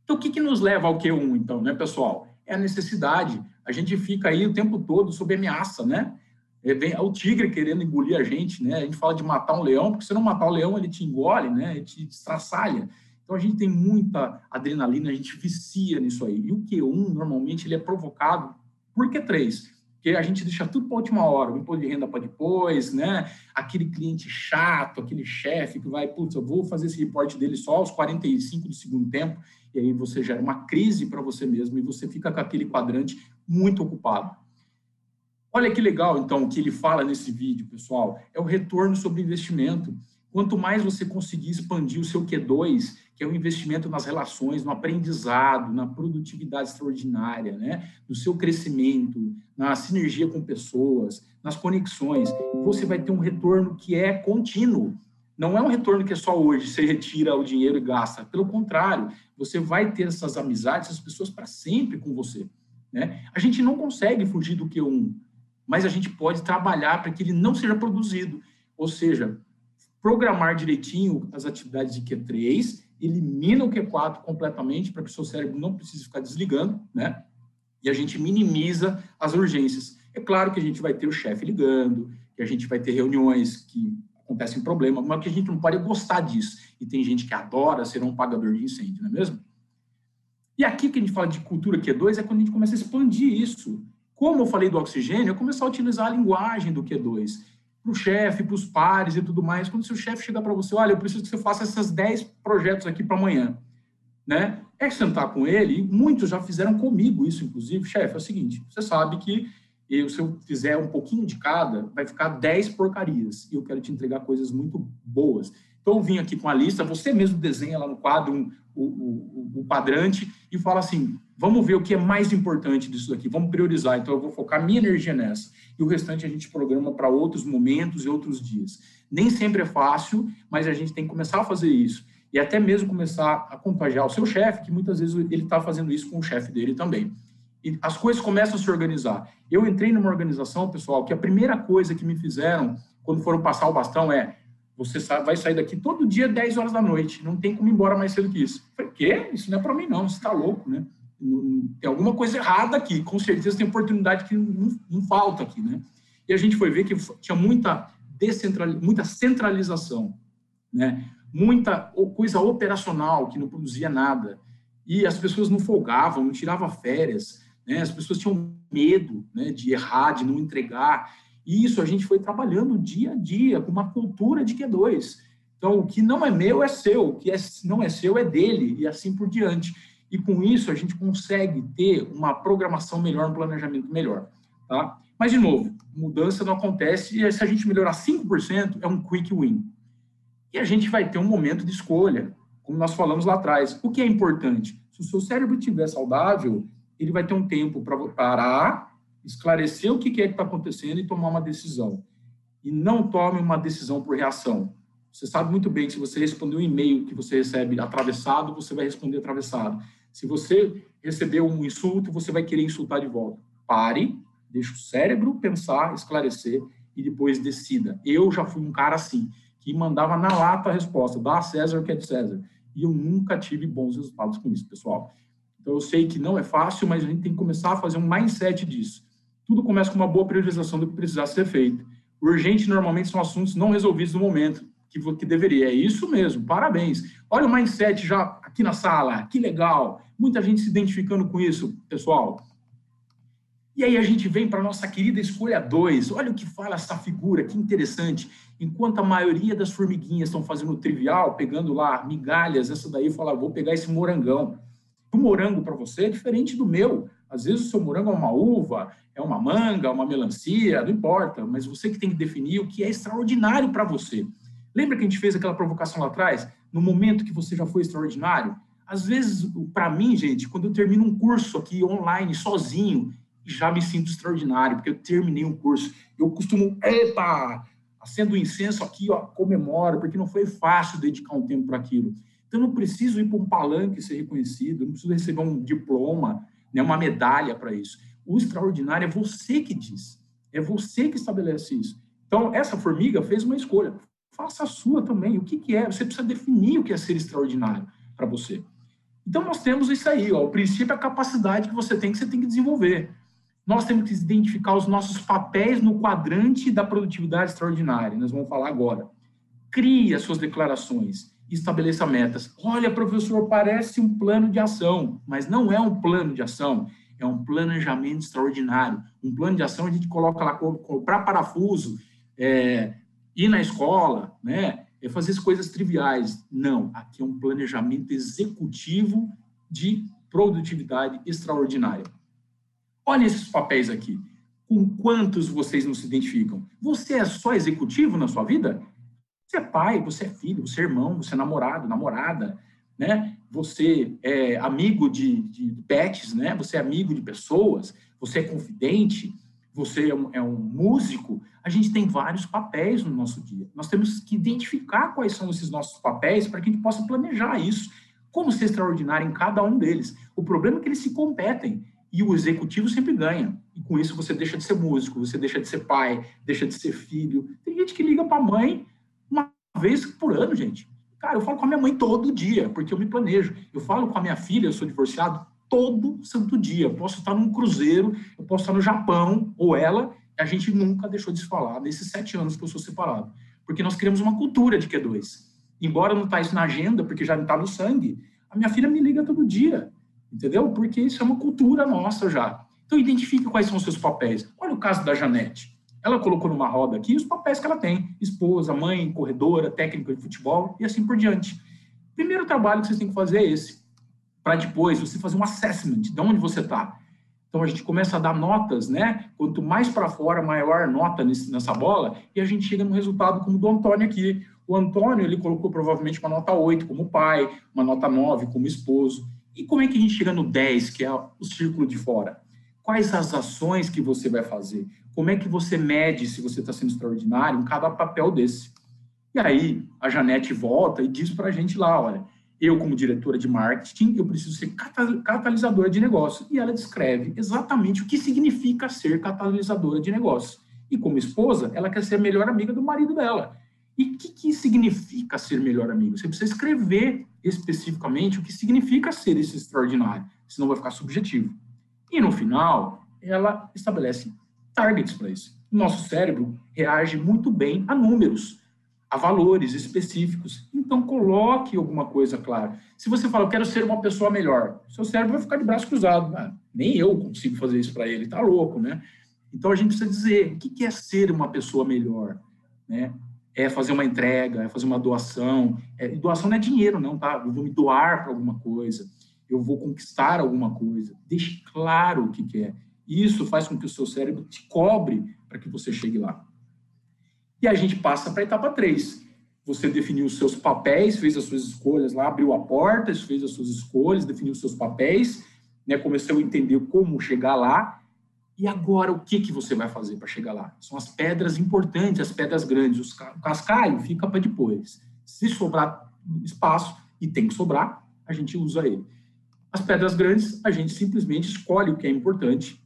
Speaker 1: Então, o que, que nos leva ao Q1, então, né, pessoal? É a necessidade. A gente fica aí o tempo todo sob ameaça, né? É, vem é o tigre querendo engolir a gente, né? A gente fala de matar um leão, porque se não matar o leão, ele te engole, né? Ele te estraçalha. Então, a gente tem muita adrenalina, a gente vicia nisso aí. E o Q1, normalmente, ele é provocado por Q3, porque a gente deixa tudo para a última hora, o imposto de renda para depois, né? Aquele cliente chato, aquele chefe que vai, putz, eu vou fazer esse reporte dele só aos 45 do segundo tempo, e aí você gera uma crise para você mesmo e você fica com aquele quadrante muito ocupado. Olha que legal, então, o que ele fala nesse vídeo, pessoal, é o retorno sobre investimento. Quanto mais você conseguir expandir o seu Q2, que é o investimento nas relações, no aprendizado, na produtividade extraordinária, né? no seu crescimento, na sinergia com pessoas, nas conexões, você vai ter um retorno que é contínuo. Não é um retorno que é só hoje, você retira o dinheiro e gasta. Pelo contrário, você vai ter essas amizades, essas pessoas para sempre com você. Né? A gente não consegue fugir do Q1 mas a gente pode trabalhar para que ele não seja produzido. Ou seja, programar direitinho as atividades de Q3, elimina o Q4 completamente para que o seu cérebro não precise ficar desligando, né? E a gente minimiza as urgências. É claro que a gente vai ter o chefe ligando, que a gente vai ter reuniões que acontecem problema, mas que a gente não pode gostar disso. E tem gente que adora ser um pagador de incêndio, não é mesmo? E aqui que a gente fala de cultura Q2 é quando a gente começa a expandir isso. Como eu falei do oxigênio, eu começar a utilizar a linguagem do Q2 para o chefe, para os pares e tudo mais. Quando seu chefe chegar para você, olha, eu preciso que você faça esses 10 projetos aqui para amanhã, né? É sentar com ele, e muitos já fizeram comigo isso, inclusive. Chefe, é o seguinte, você sabe que eu, se eu fizer um pouquinho de cada, vai ficar 10 porcarias, e eu quero te entregar coisas muito boas. Então, eu vim aqui com a lista, você mesmo desenha lá no quadro um, o, o, o quadrante e fala assim, vamos ver o que é mais importante disso daqui, vamos priorizar. Então, eu vou focar minha energia nessa. E o restante a gente programa para outros momentos e outros dias. Nem sempre é fácil, mas a gente tem que começar a fazer isso. E até mesmo começar a contagiar o seu chefe, que muitas vezes ele está fazendo isso com o chefe dele também. E as coisas começam a se organizar. Eu entrei numa organização, pessoal, que a primeira coisa que me fizeram quando foram passar o bastão é você vai sair daqui todo dia 10 horas da noite, não tem como ir embora mais cedo que isso. Eu falei, quê? Isso não é para mim não, você está louco, né? Tem alguma coisa errada aqui, com certeza tem oportunidade que não, não falta aqui, né? E a gente foi ver que tinha muita, descentralização, muita centralização, né? Muita coisa operacional que não produzia nada. E as pessoas não folgavam, não tiravam férias, né? As pessoas tinham medo né, de errar, de não entregar. E isso a gente foi trabalhando dia a dia, com uma cultura de Q2. Então, o que não é meu é seu, o que é, não é seu é dele, e assim por diante. E com isso, a gente consegue ter uma programação melhor, um planejamento melhor. Tá? Mas, de novo, mudança não acontece, e se a gente melhorar 5%, é um quick win. E a gente vai ter um momento de escolha, como nós falamos lá atrás. O que é importante? Se o seu cérebro estiver saudável, ele vai ter um tempo para parar esclarecer o que é que está acontecendo e tomar uma decisão. E não tome uma decisão por reação. Você sabe muito bem que se você responder um e-mail que você recebe atravessado, você vai responder atravessado. Se você receber um insulto, você vai querer insultar de volta. Pare, deixe o cérebro pensar, esclarecer e depois decida. Eu já fui um cara assim, que mandava na lata a resposta, dá a César o que é de César. E eu nunca tive bons resultados com isso, pessoal. Então eu sei que não é fácil, mas a gente tem que começar a fazer um mindset disso tudo começa com uma boa priorização do que precisar ser feito. Urgente, normalmente, são assuntos não resolvidos no momento que, que deveria. É isso mesmo, parabéns. Olha o mindset já aqui na sala, que legal. Muita gente se identificando com isso, pessoal. E aí a gente vem para a nossa querida escolha 2. Olha o que fala essa figura, que interessante. Enquanto a maioria das formiguinhas estão fazendo trivial, pegando lá migalhas, essa daí fala, vou pegar esse morangão. O morango para você é diferente do meu. Às vezes o seu morango é uma uva, é uma manga, uma melancia, não importa, mas você que tem que definir o que é extraordinário para você. Lembra que a gente fez aquela provocação lá atrás? No momento que você já foi extraordinário? Às vezes, para mim, gente, quando eu termino um curso aqui online, sozinho, já me sinto extraordinário, porque eu terminei um curso. Eu costumo, epa, acendo o incenso aqui, ó, comemoro, porque não foi fácil dedicar um tempo para aquilo. Então, eu não preciso ir para um palanque ser reconhecido, não preciso receber um diploma, né, uma medalha para isso. O extraordinário é você que diz, é você que estabelece isso. Então, essa formiga fez uma escolha. Faça a sua também. O que, que é? Você precisa definir o que é ser extraordinário para você. Então, nós temos isso aí. Ó, o princípio é a capacidade que você tem, que você tem que desenvolver nós temos que identificar os nossos papéis no quadrante da produtividade extraordinária. Nós vamos falar agora. Crie as suas declarações, estabeleça metas. Olha, professor, parece um plano de ação, mas não é um plano de ação, é um planejamento extraordinário. Um plano de ação a gente coloca lá, comprar parafuso, é, ir na escola, né? É fazer as coisas triviais. Não, aqui é um planejamento executivo de produtividade extraordinária. Olha esses papéis aqui. Com quantos vocês não se identificam? Você é só executivo na sua vida? Você é pai, você é filho, você é irmão, você é namorado, namorada, né? Você é amigo de, de pets, né? Você é amigo de pessoas, você é confidente, você é um, é um, músico, a gente tem vários papéis no nosso dia. Nós temos que identificar quais são esses nossos papéis para que a gente possa planejar isso. Como ser extraordinário em cada um deles. O problema é que eles se competem e o executivo sempre ganha. E com isso você deixa de ser músico, você deixa de ser pai, deixa de ser filho. Tem gente que liga para a mãe uma vez por ano, gente. Cara, eu falo com a minha mãe todo dia, porque eu me planejo. Eu falo com a minha filha, eu sou divorciado, todo santo dia. Eu posso estar num cruzeiro, eu posso estar no Japão, ou ela, a gente nunca deixou de se falar nesses sete anos que eu sou separado. Porque nós criamos uma cultura de Q2. Embora não está isso na agenda, porque já não está no sangue, a minha filha me liga todo dia entendeu? Porque isso é uma cultura nossa já. Então, identifique quais são os seus papéis. Olha o caso da Janete. Ela colocou numa roda aqui os papéis que ela tem: esposa, mãe, corredora, técnica de futebol e assim por diante. Primeiro trabalho que vocês têm que fazer é esse, para depois você fazer um assessment de onde você está. Então a gente começa a dar notas, né? Quanto mais para fora, maior nota nessa bola, e a gente chega no resultado como o do Antônio aqui. O Antônio, ele colocou provavelmente uma nota 8 como pai, uma nota 9 como esposo. E como é que a gente chega no 10, que é o círculo de fora? Quais as ações que você vai fazer? Como é que você mede se você está sendo extraordinário em cada papel desse? E aí a Janete volta e diz para a gente lá, olha, eu como diretora de marketing, eu preciso ser catalisadora de negócio. E ela descreve exatamente o que significa ser catalisadora de negócio. E como esposa, ela quer ser a melhor amiga do marido dela. E o que, que significa ser melhor amigo? Você precisa escrever especificamente o que significa ser esse extraordinário, senão vai ficar subjetivo. E no final, ela estabelece targets para isso. Nosso cérebro reage muito bem a números, a valores específicos. Então, coloque alguma coisa clara. Se você fala, eu quero ser uma pessoa melhor, seu cérebro vai ficar de braço cruzado. Ah, nem eu consigo fazer isso para ele, tá louco, né? Então, a gente precisa dizer o que é ser uma pessoa melhor, né? é fazer uma entrega, é fazer uma doação. É, doação não é dinheiro, não, tá? Eu vou me doar para alguma coisa, eu vou conquistar alguma coisa. Deixe claro o que quer. Isso faz com que o seu cérebro te cobre para que você chegue lá. E a gente passa para a etapa 3. Você definiu os seus papéis, fez as suas escolhas lá, abriu a porta, fez as suas escolhas, definiu os seus papéis, né, começou a entender como chegar lá e agora, o que, que você vai fazer para chegar lá? São as pedras importantes, as pedras grandes. O cascalho fica para depois. Se sobrar espaço, e tem que sobrar, a gente usa ele. As pedras grandes, a gente simplesmente escolhe o que é importante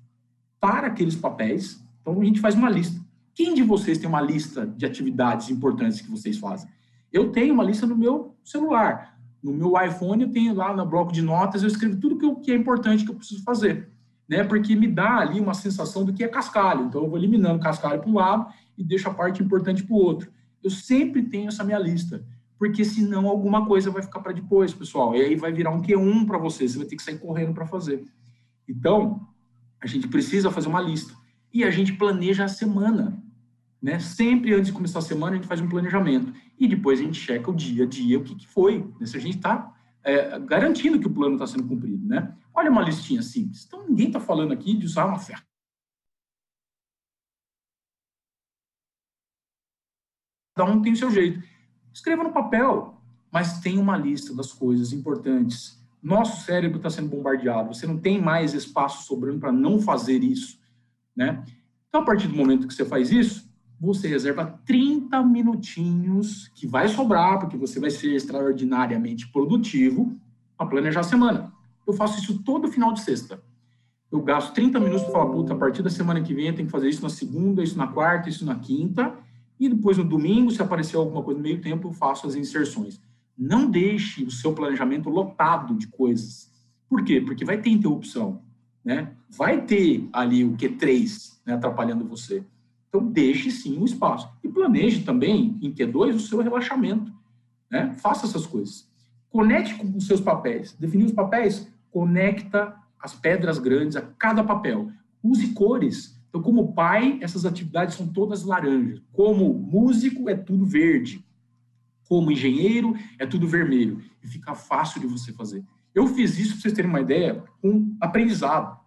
Speaker 1: para aqueles papéis. Então, a gente faz uma lista. Quem de vocês tem uma lista de atividades importantes que vocês fazem? Eu tenho uma lista no meu celular. No meu iPhone, eu tenho lá no bloco de notas, eu escrevo tudo que é importante que eu preciso fazer né? Porque me dá ali uma sensação do que é cascalho. Então eu vou eliminando cascalho para um lado e deixo a parte importante para o outro. Eu sempre tenho essa minha lista, porque senão alguma coisa vai ficar para depois, pessoal. E aí vai virar um Q1 para você, você vai ter que sair correndo para fazer. Então, a gente precisa fazer uma lista. E a gente planeja a semana. Né? Sempre antes de começar a semana, a gente faz um planejamento. E depois a gente checa o dia a dia, o que, que foi. Né? Se a gente está é, garantindo que o plano está sendo cumprido. Né? Olha uma listinha simples. Então, ninguém está falando aqui de usar uma ferramenta. Cada um tem o seu jeito. Escreva no papel, mas tem uma lista das coisas importantes. Nosso cérebro está sendo bombardeado. Você não tem mais espaço sobrando para não fazer isso. Né? Então, a partir do momento que você faz isso, você reserva 30 minutinhos que vai sobrar, porque você vai ser extraordinariamente produtivo, para planejar a semana. Eu faço isso todo final de sexta. Eu gasto 30 minutos para falar, puta, a partir da semana que vem eu tenho que fazer isso na segunda, isso na quarta, isso na quinta, e depois no domingo, se aparecer alguma coisa no meio tempo, eu faço as inserções. Não deixe o seu planejamento lotado de coisas. Por quê? Porque vai ter interrupção, né? Vai ter ali o Q3 né, atrapalhando você. Então, deixe sim o espaço. E planeje também, em Q2, o seu relaxamento. Né? Faça essas coisas. Conecte com os seus papéis. Definir os papéis, conecta as pedras grandes a cada papel. Use cores. Então, como pai, essas atividades são todas laranjas. Como músico, é tudo verde. Como engenheiro, é tudo vermelho. E fica fácil de você fazer. Eu fiz isso, para vocês terem uma ideia, com aprendizado.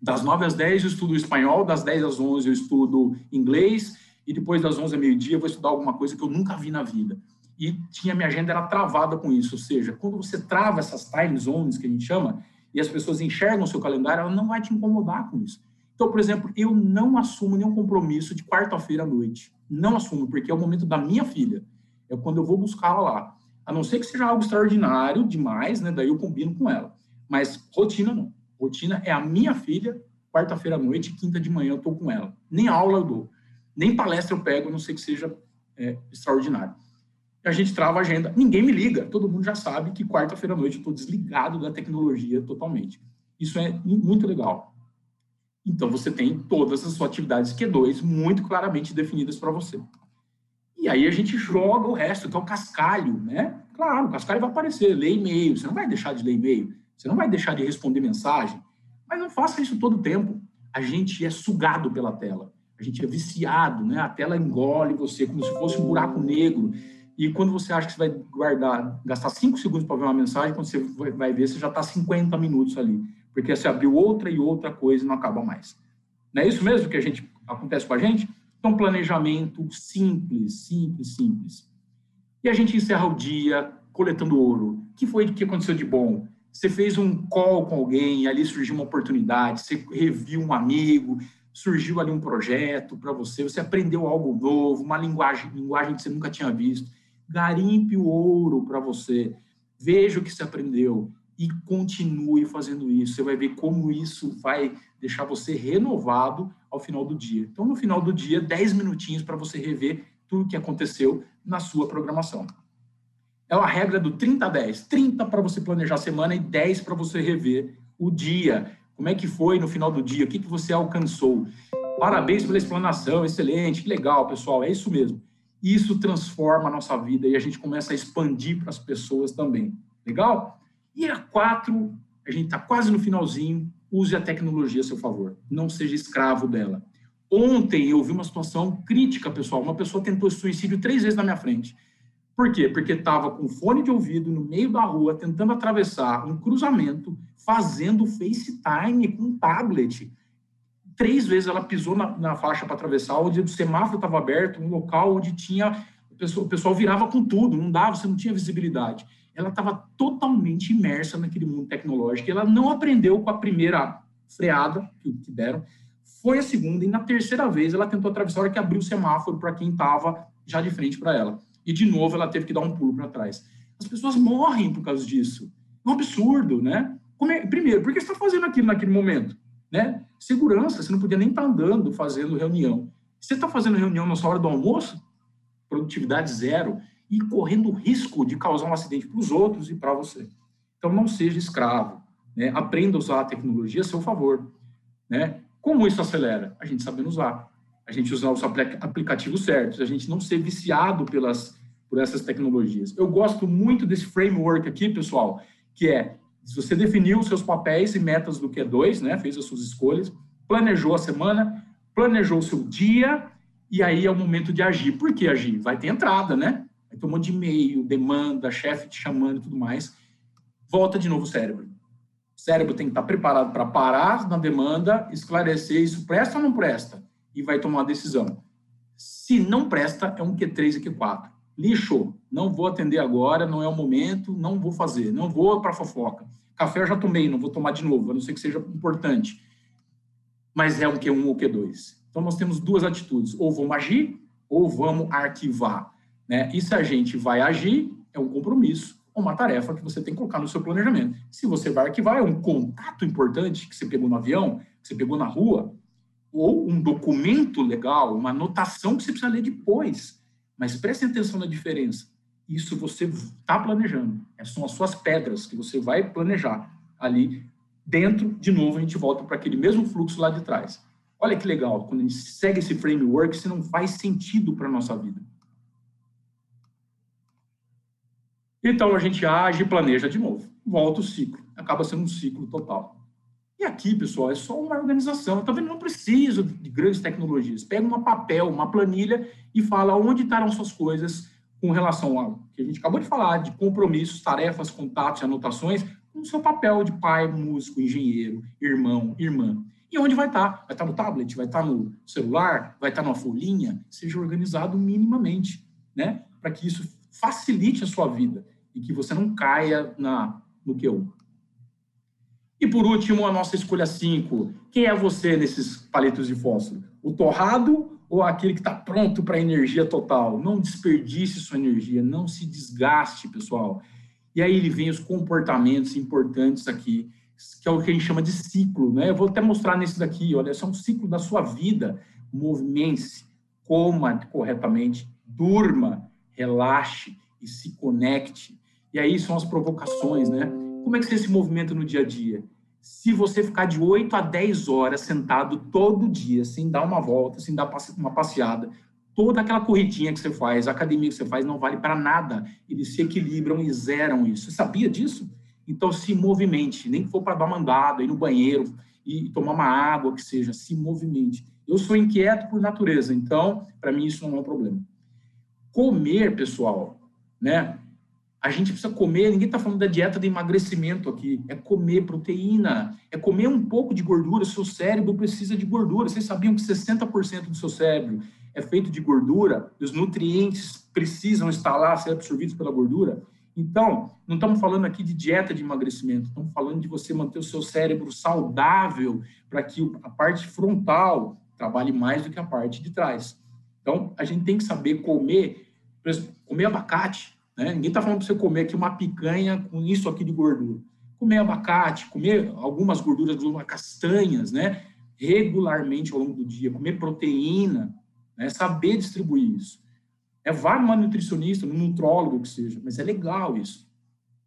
Speaker 1: Das 9 às 10 eu estudo espanhol, das 10 às 11 eu estudo inglês, e depois das 11 ao meio-dia eu vou estudar alguma coisa que eu nunca vi na vida. E tinha minha agenda era travada com isso, ou seja, quando você trava essas time zones que a gente chama, e as pessoas enxergam o seu calendário, ela não vai te incomodar com isso. Então, por exemplo, eu não assumo nenhum compromisso de quarta-feira à noite. Não assumo, porque é o momento da minha filha. É quando eu vou buscá-la lá. A não ser que seja algo extraordinário demais, né? Daí eu combino com ela. Mas rotina não. Rotina é a minha filha, quarta-feira à noite, quinta de manhã eu estou com ela. Nem aula eu dou, nem palestra eu pego, a não sei que seja é, extraordinário. A gente trava a agenda, ninguém me liga, todo mundo já sabe que quarta-feira à noite eu estou desligado da tecnologia totalmente. Isso é muito legal. Então você tem todas as suas atividades Q2 muito claramente definidas para você. E aí a gente joga o resto, que é o cascalho, né? Claro, o cascalho vai aparecer, lê e-mail, você não vai deixar de ler e-mail. Você não vai deixar de responder mensagem, mas não faça isso todo o tempo. A gente é sugado pela tela. A gente é viciado, né? A tela engole você como se fosse um buraco negro. E quando você acha que você vai guardar, gastar cinco segundos para ver uma mensagem, quando você vai ver, você já está 50 minutos ali. Porque você abriu outra e outra coisa e não acaba mais. Não é isso mesmo que a gente acontece com a gente? Então, planejamento simples, simples, simples. E a gente encerra o dia coletando ouro. O que foi que aconteceu de bom? Você fez um call com alguém, ali surgiu uma oportunidade, você reviu um amigo, surgiu ali um projeto para você, você aprendeu algo novo, uma linguagem, linguagem que você nunca tinha visto. Garimpe o ouro para você. Veja o que você aprendeu e continue fazendo isso. Você vai ver como isso vai deixar você renovado ao final do dia. Então, no final do dia, 10 minutinhos para você rever tudo o que aconteceu na sua programação. É a regra do 30-10. 30 para você planejar a semana e 10 para você rever o dia. Como é que foi no final do dia? O que, que você alcançou? Parabéns pela explanação, excelente, que legal, pessoal, é isso mesmo. Isso transforma a nossa vida e a gente começa a expandir para as pessoas também. Legal? E a quatro, a gente está quase no finalzinho, use a tecnologia a seu favor. Não seja escravo dela. Ontem eu vi uma situação crítica, pessoal. Uma pessoa tentou suicídio três vezes na minha frente. Por quê? Porque estava com fone de ouvido no meio da rua, tentando atravessar um cruzamento, fazendo FaceTime com tablet. Três vezes ela pisou na, na faixa para atravessar, onde o semáforo estava aberto, um local onde tinha. O pessoal, o pessoal virava com tudo, não dava, você não tinha visibilidade. Ela estava totalmente imersa naquele mundo tecnológico. Ela não aprendeu com a primeira freada que, que deram, foi a segunda, e na terceira vez ela tentou atravessar a hora que abriu o semáforo para quem estava já de frente para ela e de novo ela teve que dar um pulo para trás. As pessoas morrem por causa disso. É um absurdo, né? É, primeiro, por que você está fazendo aquilo naquele momento? Né? Segurança, você não podia nem estar tá andando fazendo reunião. Você está fazendo reunião na sua hora do almoço, produtividade zero, e correndo risco de causar um acidente para os outros e para você. Então, não seja escravo. Né? Aprenda a usar a tecnologia a seu favor. Né? Como isso acelera? A gente sabendo usar a gente usar os aplicativos certos, a gente não ser viciado pelas, por essas tecnologias. Eu gosto muito desse framework aqui, pessoal, que é você definiu os seus papéis e metas do Q2, né, fez as suas escolhas, planejou a semana, planejou o seu dia, e aí é o momento de agir. Por que agir? Vai ter entrada, né? Vai ter um monte de e-mail, demanda, chefe te chamando e tudo mais. Volta de novo o cérebro. O cérebro tem que estar preparado para parar na demanda, esclarecer isso presta ou não presta, e vai tomar uma decisão. Se não presta, é um Q3 e Q4. Lixo, não vou atender agora, não é o momento, não vou fazer, não vou para fofoca. Café eu já tomei, não vou tomar de novo, a não ser que seja importante. Mas é um Q1 ou Q2. Então, nós temos duas atitudes: ou vamos agir, ou vamos arquivar. Né? E se a gente vai agir, é um compromisso, uma tarefa que você tem que colocar no seu planejamento. Se você vai arquivar, é um contato importante que você pegou no avião, que você pegou na rua, ou um documento legal, uma anotação que você precisa ler depois. Mas preste atenção na diferença. Isso você está planejando. Essas são as suas pedras que você vai planejar ali dentro. De novo, a gente volta para aquele mesmo fluxo lá de trás. Olha que legal, quando a gente segue esse framework, isso não faz sentido para a nossa vida. Então a gente age e planeja de novo. Volta o ciclo. Acaba sendo um ciclo total. E aqui, pessoal, é só uma organização. Tá vendo? Não precisa de grandes tecnologias. Pega um papel, uma planilha e fala onde estarão suas coisas com relação ao que a gente acabou de falar, de compromissos, tarefas, contatos e anotações, com o seu papel de pai, músico, engenheiro, irmão, irmã. E onde vai estar? Vai estar no tablet, vai estar no celular, vai estar numa folhinha? Seja organizado minimamente, né? Para que isso facilite a sua vida e que você não caia na, no Q1. E por último, a nossa escolha 5. Quem é você nesses palitos de fósforo? O torrado ou aquele que está pronto para energia total? Não desperdice sua energia, não se desgaste, pessoal. E aí vem os comportamentos importantes aqui que é o que a gente chama de ciclo, né? Eu vou até mostrar nesse daqui, olha, esse é um ciclo da sua vida. Movimente-se, coma corretamente, durma, relaxe e se conecte. E aí são as provocações, né? Como é que você se movimenta no dia a dia? Se você ficar de 8 a 10 horas sentado todo dia, sem dar uma volta, sem dar uma passeada, toda aquela corridinha que você faz, a academia que você faz, não vale para nada. Eles se equilibram e zeram isso. Você sabia disso? Então, se movimente, nem que for para dar uma andada, ir no banheiro e tomar uma água, que seja, se movimente. Eu sou inquieto por natureza, então, para mim, isso não é um problema. Comer, pessoal, né? A gente precisa comer, ninguém está falando da dieta de emagrecimento aqui, é comer proteína, é comer um pouco de gordura, seu cérebro precisa de gordura. Vocês sabiam que 60% do seu cérebro é feito de gordura, os nutrientes precisam estar lá, ser absorvidos pela gordura? Então, não estamos falando aqui de dieta de emagrecimento, estamos falando de você manter o seu cérebro saudável para que a parte frontal trabalhe mais do que a parte de trás. Então, a gente tem que saber comer, comer abacate, né? Ninguém está falando para você comer aqui uma picanha com isso aqui de gordura. Comer abacate, comer algumas gorduras, castanhas, né? Regularmente ao longo do dia, comer proteína, né? saber distribuir isso. É, vai numa nutricionista, num nutrólogo que seja, mas é legal isso.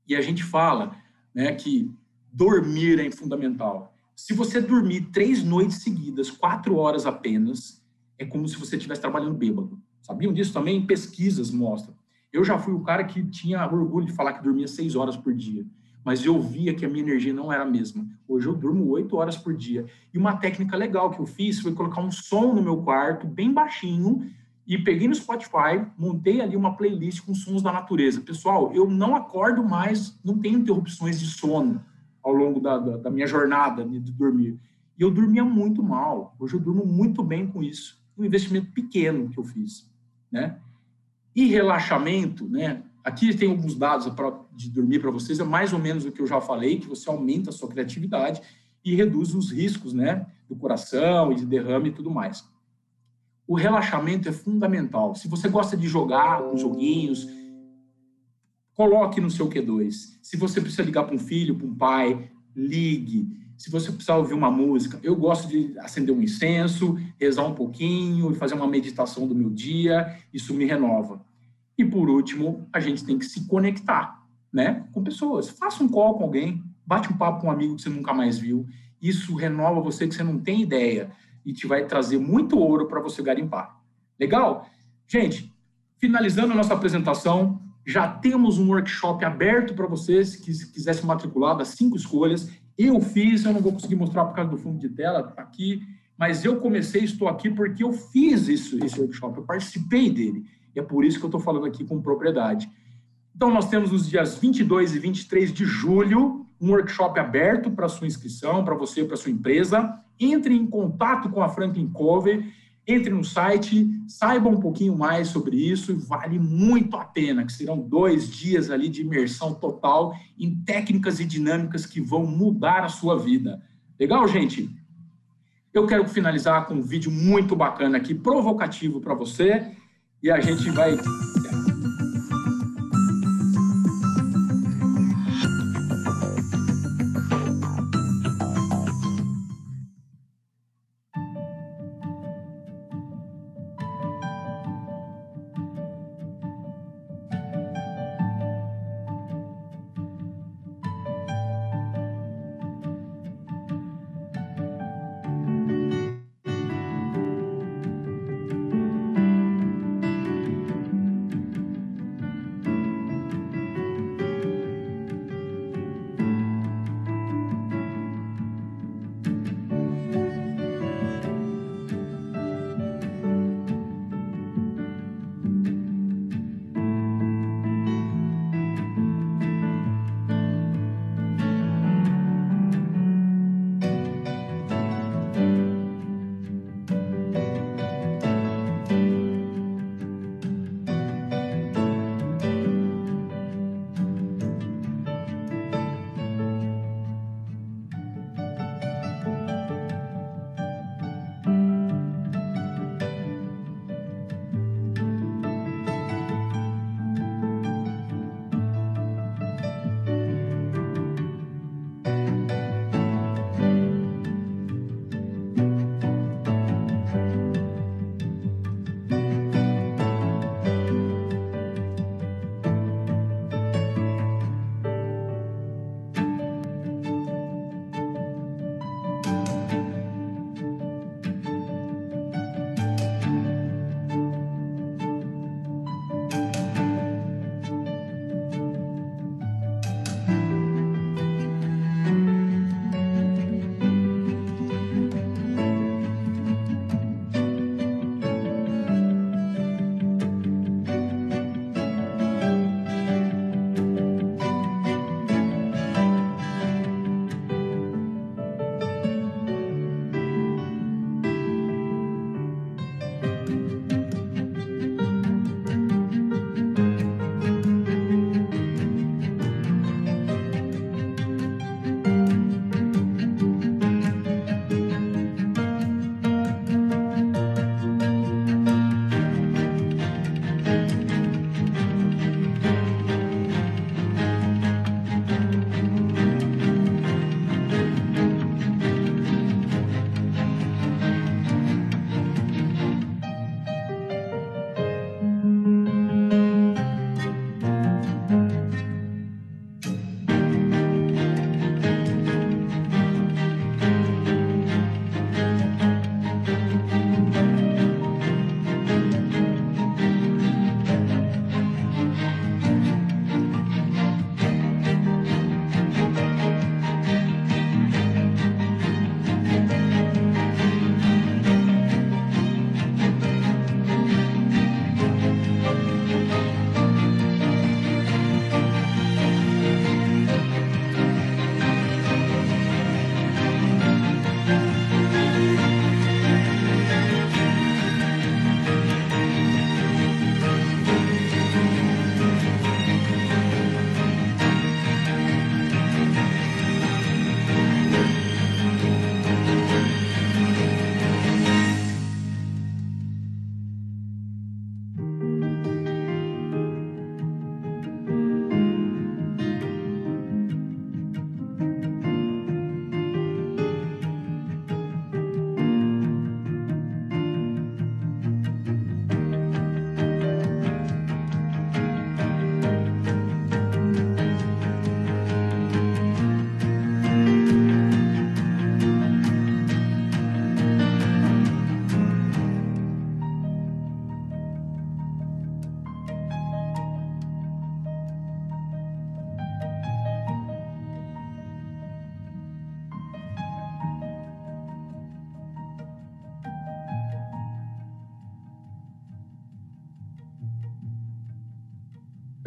Speaker 1: E a gente fala né, que dormir é fundamental. Se você dormir três noites seguidas, quatro horas apenas, é como se você estivesse trabalhando bêbado. Sabiam disso também? Pesquisas mostram. Eu já fui o cara que tinha orgulho de falar que dormia seis horas por dia, mas eu via que a minha energia não era a mesma. Hoje eu durmo oito horas por dia. E uma técnica legal que eu fiz foi colocar um som no meu quarto, bem baixinho, e peguei no Spotify, montei ali uma playlist com sons da natureza. Pessoal, eu não acordo mais, não tenho interrupções de sono ao longo da, da, da minha jornada de dormir. E eu dormia muito mal. Hoje eu durmo muito bem com isso. Um investimento pequeno que eu fiz, né? E relaxamento, né? Aqui tem alguns dados de dormir para vocês, é mais ou menos o que eu já falei, que você aumenta a sua criatividade e reduz os riscos, né? Do coração e de derrame e tudo mais o relaxamento é fundamental. Se você gosta de jogar com joguinhos, coloque no seu Q2. Se você precisa ligar para um filho, para um pai, ligue. Se você precisar ouvir uma música, eu gosto de acender um incenso, rezar um pouquinho e fazer uma meditação do meu dia, isso me renova. E por último, a gente tem que se conectar, né, com pessoas. Faça um call com alguém, bate um papo com um amigo que você nunca mais viu. Isso renova você que você não tem ideia e te vai trazer muito ouro para você garimpar. Legal? Gente, finalizando a nossa apresentação, já temos um workshop aberto para vocês que se quiser se matricular das cinco escolhas. Eu fiz, eu não vou conseguir mostrar por causa do fundo de tela, tá aqui, mas eu comecei, estou aqui porque eu fiz isso, esse workshop, eu participei dele. E é por isso que eu estou falando aqui com propriedade. Então, nós temos nos dias 22 e 23 de julho um workshop aberto para sua inscrição, para você, para sua empresa. Entre em contato com a Franklin Covey, entre no site, saiba um pouquinho mais sobre isso, vale muito a pena, que serão dois dias ali de imersão total em técnicas e dinâmicas que vão mudar a sua vida. Legal, gente? Eu quero finalizar com um vídeo muito bacana aqui, provocativo para você, e a gente vai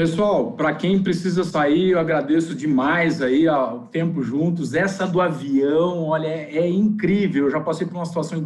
Speaker 1: Pessoal, para quem precisa sair, eu agradeço demais aí o tempo juntos. Essa do avião, olha, é, é incrível. Eu já passei por uma situação